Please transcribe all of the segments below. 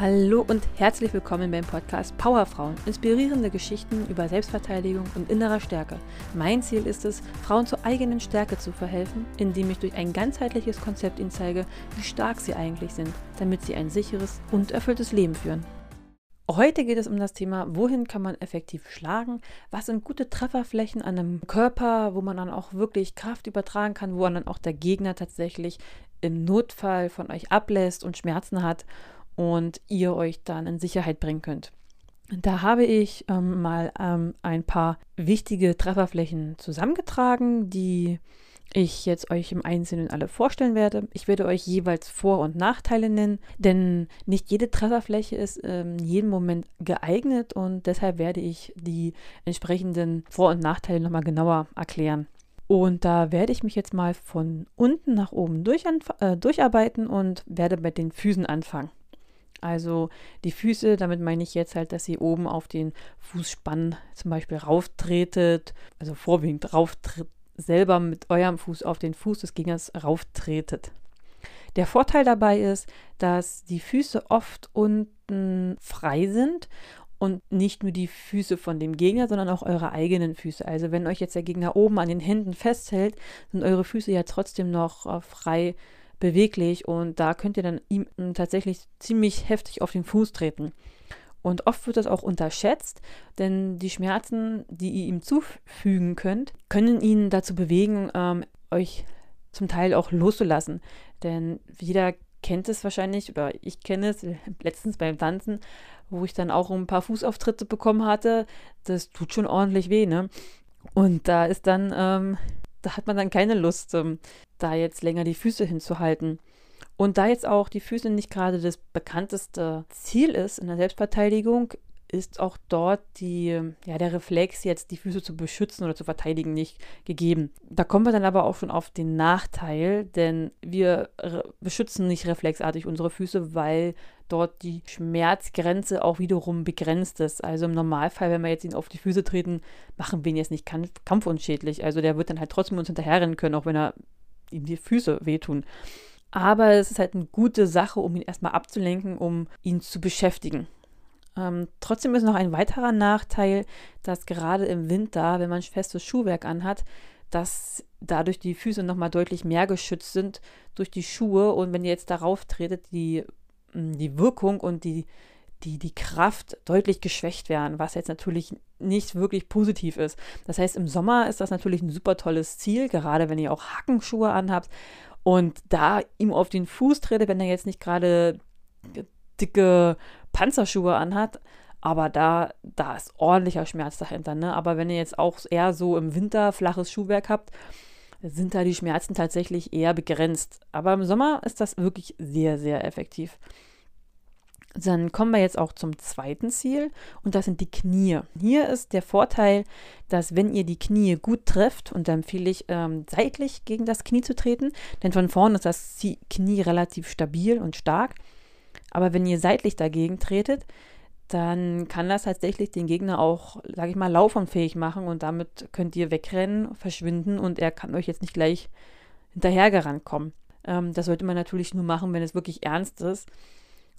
Hallo und herzlich willkommen beim Podcast Powerfrauen. Inspirierende Geschichten über Selbstverteidigung und innerer Stärke. Mein Ziel ist es, Frauen zur eigenen Stärke zu verhelfen, indem ich durch ein ganzheitliches Konzept ihnen zeige, wie stark sie eigentlich sind, damit sie ein sicheres und erfülltes Leben führen. Heute geht es um das Thema, wohin kann man effektiv schlagen? Was sind gute Trefferflächen an einem Körper, wo man dann auch wirklich Kraft übertragen kann, wo dann auch der Gegner tatsächlich im Notfall von euch ablässt und Schmerzen hat und ihr euch dann in Sicherheit bringen könnt. Da habe ich ähm, mal ähm, ein paar wichtige Trefferflächen zusammengetragen, die ich jetzt euch im Einzelnen alle vorstellen werde. Ich werde euch jeweils Vor- und Nachteile nennen, denn nicht jede Trefferfläche ist ähm, in jedem Moment geeignet und deshalb werde ich die entsprechenden Vor- und Nachteile nochmal genauer erklären. Und da werde ich mich jetzt mal von unten nach oben durch, äh, durcharbeiten und werde bei den Füßen anfangen. Also die Füße, damit meine ich jetzt halt, dass ihr oben auf den Fußspann zum Beispiel rauftretet, also vorwiegend rauftritt, selber mit eurem Fuß auf den Fuß des Gegners rauftretet. Der Vorteil dabei ist, dass die Füße oft unten frei sind und nicht nur die Füße von dem Gegner, sondern auch eure eigenen Füße. Also wenn euch jetzt der Gegner oben an den Händen festhält, sind eure Füße ja trotzdem noch äh, frei beweglich und da könnt ihr dann ihm tatsächlich ziemlich heftig auf den Fuß treten. Und oft wird das auch unterschätzt, denn die Schmerzen, die ihr ihm zufügen könnt, können ihn dazu bewegen, ähm, euch zum Teil auch loszulassen. Denn jeder kennt es wahrscheinlich, oder ich kenne es letztens beim Tanzen, wo ich dann auch ein paar Fußauftritte bekommen hatte. Das tut schon ordentlich weh, ne? Und da ist dann ähm, da hat man dann keine Lust, ähm, da jetzt länger die Füße hinzuhalten. Und da jetzt auch die Füße nicht gerade das bekannteste Ziel ist in der Selbstverteidigung, ist auch dort die, ja, der Reflex, jetzt die Füße zu beschützen oder zu verteidigen, nicht gegeben. Da kommen wir dann aber auch schon auf den Nachteil, denn wir beschützen nicht reflexartig unsere Füße, weil dort die Schmerzgrenze auch wiederum begrenzt ist. Also im Normalfall, wenn wir jetzt ihn auf die Füße treten, machen wir ihn jetzt nicht kampfunschädlich. Also der wird dann halt trotzdem uns hinterherrennen können, auch wenn er ihm die Füße wehtun. Aber es ist halt eine gute Sache, um ihn erstmal abzulenken, um ihn zu beschäftigen. Ähm, trotzdem ist noch ein weiterer Nachteil, dass gerade im Winter, wenn man festes Schuhwerk anhat, dass dadurch die Füße nochmal deutlich mehr geschützt sind durch die Schuhe und wenn ihr jetzt darauf tretet, die die Wirkung und die, die, die Kraft deutlich geschwächt werden, was jetzt natürlich nicht wirklich positiv ist. Das heißt, im Sommer ist das natürlich ein super tolles Ziel, gerade wenn ihr auch Hackenschuhe anhabt und da ihm auf den Fuß tretet, wenn er jetzt nicht gerade dicke Panzerschuhe anhat, aber da, da ist ordentlicher Schmerz dahinter. Ne? Aber wenn ihr jetzt auch eher so im Winter flaches Schuhwerk habt, sind da die Schmerzen tatsächlich eher begrenzt. Aber im Sommer ist das wirklich sehr, sehr effektiv. Dann kommen wir jetzt auch zum zweiten Ziel und das sind die Knie. Hier ist der Vorteil, dass wenn ihr die Knie gut trefft, und da empfehle ich ähm, seitlich gegen das Knie zu treten, denn von vorne ist das Knie relativ stabil und stark. Aber wenn ihr seitlich dagegen tretet, dann kann das tatsächlich den Gegner auch, sage ich mal, laufunfähig machen und damit könnt ihr wegrennen, verschwinden und er kann euch jetzt nicht gleich hinterhergerannt kommen. Ähm, das sollte man natürlich nur machen, wenn es wirklich ernst ist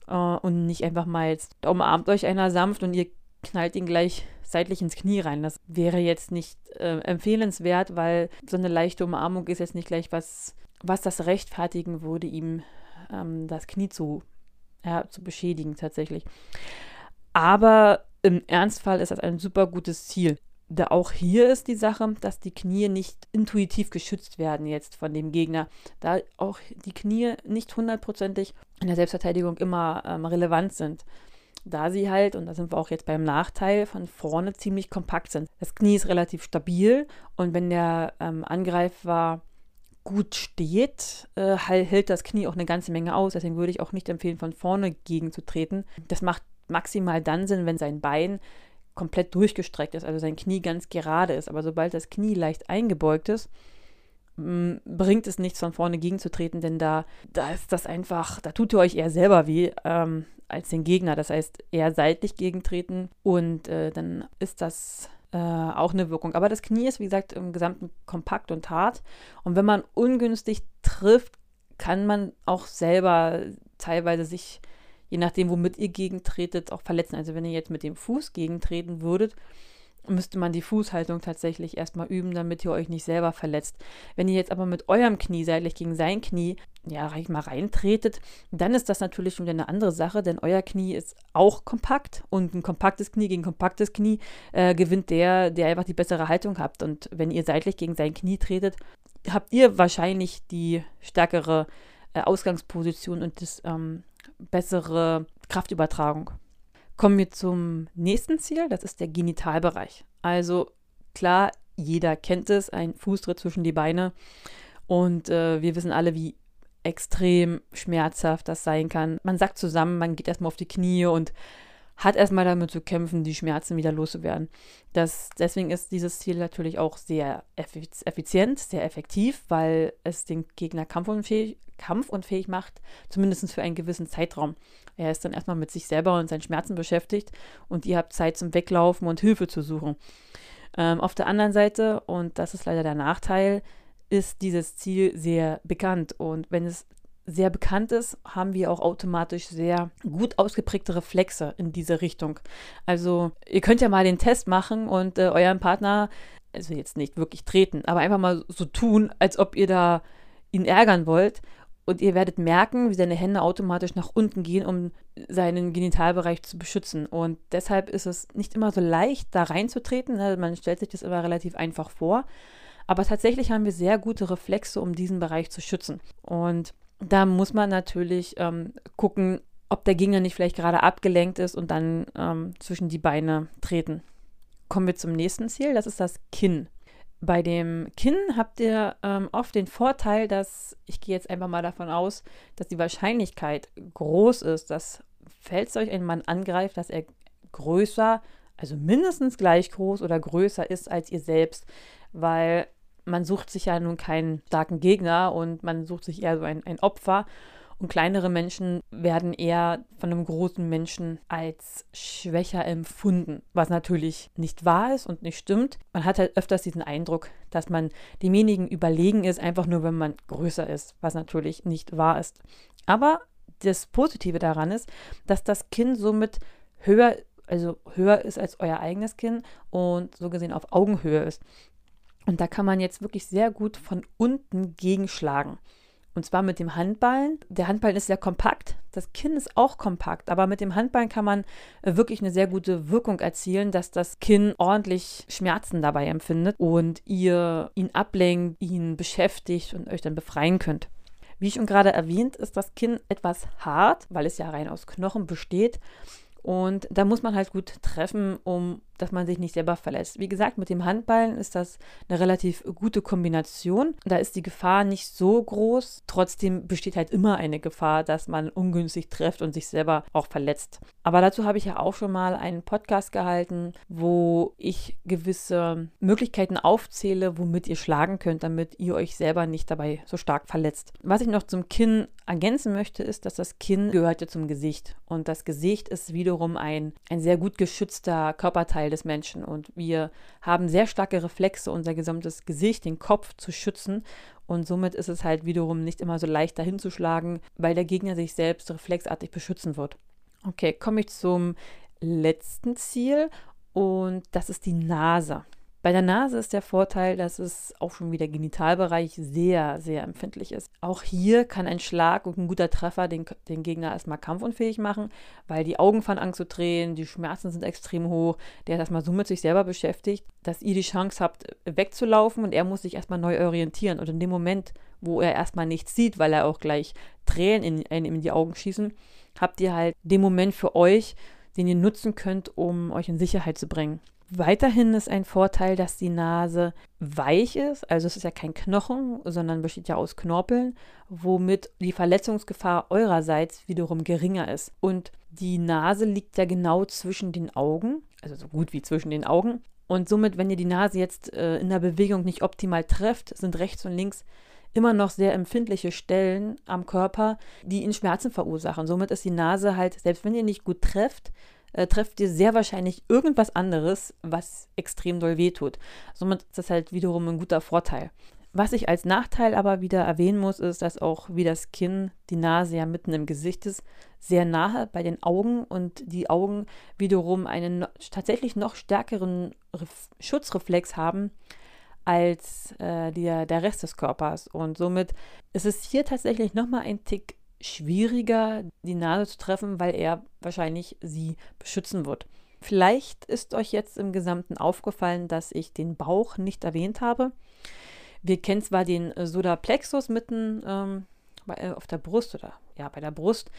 äh, und nicht einfach mal jetzt, da umarmt euch einer sanft und ihr knallt ihn gleich seitlich ins Knie rein. Das wäre jetzt nicht äh, empfehlenswert, weil so eine leichte Umarmung ist jetzt nicht gleich was, was das rechtfertigen würde, ihm ähm, das Knie zu, ja, zu beschädigen tatsächlich. Aber im Ernstfall ist das ein super gutes Ziel. Da auch hier ist die Sache, dass die Knie nicht intuitiv geschützt werden jetzt von dem Gegner. Da auch die Knie nicht hundertprozentig in der Selbstverteidigung immer ähm, relevant sind. Da sie halt, und da sind wir auch jetzt beim Nachteil, von vorne ziemlich kompakt sind. Das Knie ist relativ stabil und wenn der ähm, Angreifer gut steht, äh, hält das Knie auch eine ganze Menge aus. Deswegen würde ich auch nicht empfehlen, von vorne gegenzutreten. Das macht maximal dann Sinn, wenn sein Bein komplett durchgestreckt ist, also sein Knie ganz gerade ist. Aber sobald das Knie leicht eingebeugt ist, bringt es nichts von vorne gegenzutreten, denn da, da ist das einfach, da tut ihr euch eher selber weh ähm, als den Gegner. Das heißt, eher seitlich gegentreten und äh, dann ist das äh, auch eine Wirkung. Aber das Knie ist, wie gesagt, im Gesamten kompakt und hart. Und wenn man ungünstig trifft, kann man auch selber teilweise sich je nachdem, womit ihr gegentretet, auch verletzen. Also wenn ihr jetzt mit dem Fuß gegentreten würdet, müsste man die Fußhaltung tatsächlich erstmal üben, damit ihr euch nicht selber verletzt. Wenn ihr jetzt aber mit eurem Knie seitlich gegen sein Knie, ja, mal reintretet, dann ist das natürlich schon eine andere Sache, denn euer Knie ist auch kompakt und ein kompaktes Knie gegen kompaktes Knie äh, gewinnt der, der einfach die bessere Haltung habt. Und wenn ihr seitlich gegen sein Knie tretet, habt ihr wahrscheinlich die stärkere äh, Ausgangsposition und das ähm, bessere Kraftübertragung. Kommen wir zum nächsten Ziel, das ist der Genitalbereich. Also klar, jeder kennt es, ein Fußtritt zwischen die Beine. Und äh, wir wissen alle, wie extrem schmerzhaft das sein kann. Man sagt zusammen, man geht erstmal auf die Knie und hat erstmal damit zu kämpfen, die Schmerzen wieder loszuwerden. Das, deswegen ist dieses Ziel natürlich auch sehr effizient, sehr effektiv, weil es den Gegner kampfunfähig, kampfunfähig macht, zumindest für einen gewissen Zeitraum. Er ist dann erstmal mit sich selber und seinen Schmerzen beschäftigt und ihr habt Zeit zum Weglaufen und Hilfe zu suchen. Ähm, auf der anderen Seite, und das ist leider der Nachteil, ist dieses Ziel sehr bekannt. Und wenn es sehr bekannt ist, haben wir auch automatisch sehr gut ausgeprägte Reflexe in diese Richtung. Also ihr könnt ja mal den Test machen und äh, euren Partner, also jetzt nicht wirklich treten, aber einfach mal so tun, als ob ihr da ihn ärgern wollt. Und ihr werdet merken, wie seine Hände automatisch nach unten gehen, um seinen Genitalbereich zu beschützen. Und deshalb ist es nicht immer so leicht, da reinzutreten. Ne? Man stellt sich das immer relativ einfach vor. Aber tatsächlich haben wir sehr gute Reflexe, um diesen Bereich zu schützen. Und da muss man natürlich ähm, gucken, ob der Gegner nicht vielleicht gerade abgelenkt ist und dann ähm, zwischen die Beine treten. Kommen wir zum nächsten Ziel, das ist das Kinn. Bei dem Kinn habt ihr ähm, oft den Vorteil, dass, ich gehe jetzt einfach mal davon aus, dass die Wahrscheinlichkeit groß ist, dass, falls euch ein Mann angreift, dass er größer, also mindestens gleich groß oder größer ist als ihr selbst, weil man sucht sich ja nun keinen starken Gegner und man sucht sich eher so ein, ein Opfer. Und kleinere Menschen werden eher von einem großen Menschen als schwächer empfunden, was natürlich nicht wahr ist und nicht stimmt. Man hat halt öfters diesen Eindruck, dass man demjenigen überlegen ist, einfach nur wenn man größer ist, was natürlich nicht wahr ist. Aber das Positive daran ist, dass das Kinn somit höher, also höher ist als euer eigenes Kinn und so gesehen auf Augenhöhe ist. Und da kann man jetzt wirklich sehr gut von unten gegenschlagen. Und zwar mit dem Handballen. Der Handballen ist sehr kompakt, das Kinn ist auch kompakt, aber mit dem Handballen kann man äh, wirklich eine sehr gute Wirkung erzielen, dass das Kinn ordentlich Schmerzen dabei empfindet und ihr ihn ablenkt, ihn beschäftigt und euch dann befreien könnt. Wie schon gerade erwähnt, ist das Kinn etwas hart, weil es ja rein aus Knochen besteht. Und da muss man halt gut treffen, um dass man sich nicht selber verlässt. Wie gesagt, mit dem Handballen ist das eine relativ gute Kombination. Da ist die Gefahr nicht so groß. Trotzdem besteht halt immer eine Gefahr, dass man ungünstig trifft und sich selber auch verletzt. Aber dazu habe ich ja auch schon mal einen Podcast gehalten, wo ich gewisse Möglichkeiten aufzähle, womit ihr schlagen könnt, damit ihr euch selber nicht dabei so stark verletzt. Was ich noch zum Kinn ergänzen möchte, ist, dass das Kinn gehört ja zum Gesicht. Und das Gesicht ist wiederum ein, ein sehr gut geschützter Körperteil des Menschen. Und wir haben sehr starke Reflexe, unser gesamtes Gesicht, den Kopf zu schützen. Und somit ist es halt wiederum nicht immer so leicht dahin zu schlagen, weil der Gegner sich selbst reflexartig beschützen wird. Okay, komme ich zum letzten Ziel und das ist die Nase. Bei der Nase ist der Vorteil, dass es auch schon wieder Genitalbereich sehr, sehr empfindlich ist. Auch hier kann ein Schlag und ein guter Treffer den, den Gegner erstmal kampfunfähig machen, weil die Augen fangen an zu drehen, die Schmerzen sind extrem hoch, der ist erstmal so mit sich selber beschäftigt, dass ihr die Chance habt, wegzulaufen und er muss sich erstmal neu orientieren. Und in dem Moment, wo er erstmal nichts sieht, weil er auch gleich Tränen in, in, in die Augen schießen, habt ihr halt den Moment für euch, den ihr nutzen könnt, um euch in Sicherheit zu bringen. Weiterhin ist ein Vorteil, dass die Nase weich ist, also es ist ja kein Knochen, sondern besteht ja aus Knorpeln, womit die Verletzungsgefahr eurerseits wiederum geringer ist. Und die Nase liegt ja genau zwischen den Augen, also so gut wie zwischen den Augen. Und somit, wenn ihr die Nase jetzt äh, in der Bewegung nicht optimal trefft, sind rechts und links immer noch sehr empfindliche Stellen am Körper, die ihnen Schmerzen verursachen. Somit ist die Nase halt, selbst wenn ihr nicht gut trefft, äh, trefft ihr sehr wahrscheinlich irgendwas anderes, was extrem doll wehtut. Somit ist das halt wiederum ein guter Vorteil. Was ich als Nachteil aber wieder erwähnen muss, ist, dass auch wie das Kinn, die Nase ja mitten im Gesicht ist, sehr nahe bei den Augen und die Augen wiederum einen tatsächlich noch stärkeren Ref Schutzreflex haben als äh, der, der Rest des Körpers. Und somit ist es hier tatsächlich nochmal ein Tick schwieriger, die Nase zu treffen, weil er wahrscheinlich sie beschützen wird. Vielleicht ist euch jetzt im Gesamten aufgefallen, dass ich den Bauch nicht erwähnt habe. Wir kennen zwar den Sodaplexus mitten ähm, äh, auf der Brust oder ja, bei der Brust,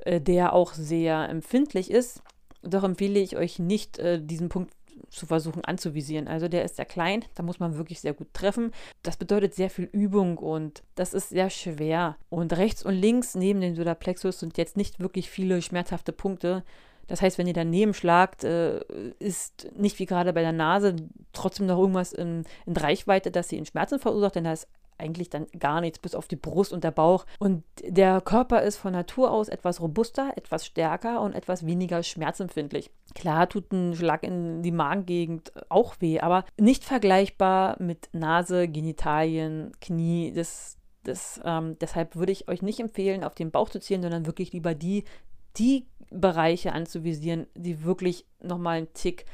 äh, der auch sehr empfindlich ist. Doch empfehle ich euch nicht, äh, diesen Punkt zu versuchen anzuvisieren. Also der ist sehr klein, da muss man wirklich sehr gut treffen. Das bedeutet sehr viel Übung und das ist sehr schwer. Und rechts und links neben dem Solarplexus sind jetzt nicht wirklich viele schmerzhafte Punkte. Das heißt, wenn ihr daneben schlagt, äh, ist nicht wie gerade bei der Nase trotzdem noch irgendwas in, in Reichweite, dass sie in Schmerzen verursacht, denn da ist eigentlich dann gar nichts, bis auf die Brust und der Bauch. Und der Körper ist von Natur aus etwas robuster, etwas stärker und etwas weniger schmerzempfindlich. Klar tut ein Schlag in die Magengegend auch weh, aber nicht vergleichbar mit Nase, Genitalien, Knie. Das, das, ähm, deshalb würde ich euch nicht empfehlen, auf den Bauch zu zielen, sondern wirklich lieber die, die Bereiche anzuvisieren, die wirklich nochmal einen Tick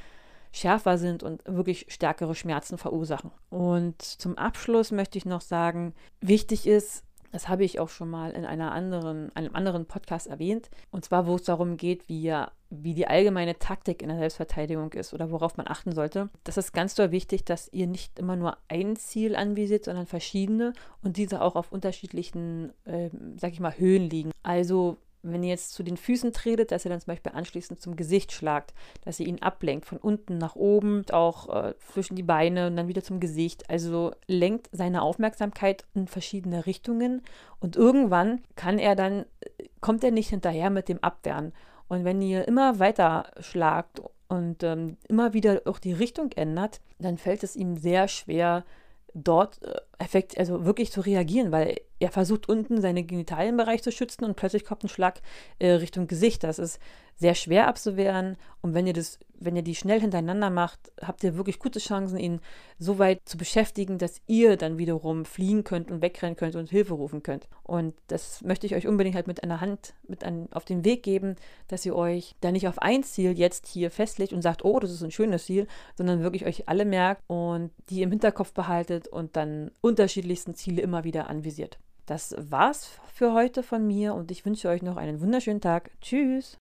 schärfer sind und wirklich stärkere Schmerzen verursachen. Und zum Abschluss möchte ich noch sagen, wichtig ist, das habe ich auch schon mal in einer anderen, einem anderen Podcast erwähnt. Und zwar, wo es darum geht, wie, wie die allgemeine Taktik in der Selbstverteidigung ist oder worauf man achten sollte. Das ist ganz doll wichtig, dass ihr nicht immer nur ein Ziel anvisiert, sondern verschiedene und diese auch auf unterschiedlichen, äh, sag ich mal, Höhen liegen. Also wenn ihr jetzt zu den Füßen tretet, dass ihr dann zum Beispiel anschließend zum Gesicht schlagt, dass ihr ihn ablenkt, von unten nach oben, auch äh, zwischen die Beine und dann wieder zum Gesicht. Also lenkt seine Aufmerksamkeit in verschiedene Richtungen und irgendwann kann er dann, kommt er nicht hinterher mit dem Abwehren. Und wenn ihr immer weiter schlagt und ähm, immer wieder auch die Richtung ändert, dann fällt es ihm sehr schwer, dort äh, effekt, also wirklich zu reagieren, weil er versucht unten seinen Genitalienbereich zu schützen und plötzlich kommt ein Schlag äh, Richtung Gesicht. Das ist sehr schwer abzuwehren und wenn ihr das, wenn ihr die schnell hintereinander macht, habt ihr wirklich gute Chancen, ihn so weit zu beschäftigen, dass ihr dann wiederum fliehen könnt und wegrennen könnt und Hilfe rufen könnt. Und das möchte ich euch unbedingt halt mit einer Hand mit an, auf den Weg geben, dass ihr euch da nicht auf ein Ziel jetzt hier festlegt und sagt, oh, das ist ein schönes Ziel, sondern wirklich euch alle merkt und die im Hinterkopf behaltet und dann unterschiedlichsten Ziele immer wieder anvisiert. Das war's für heute von mir und ich wünsche euch noch einen wunderschönen Tag. Tschüss!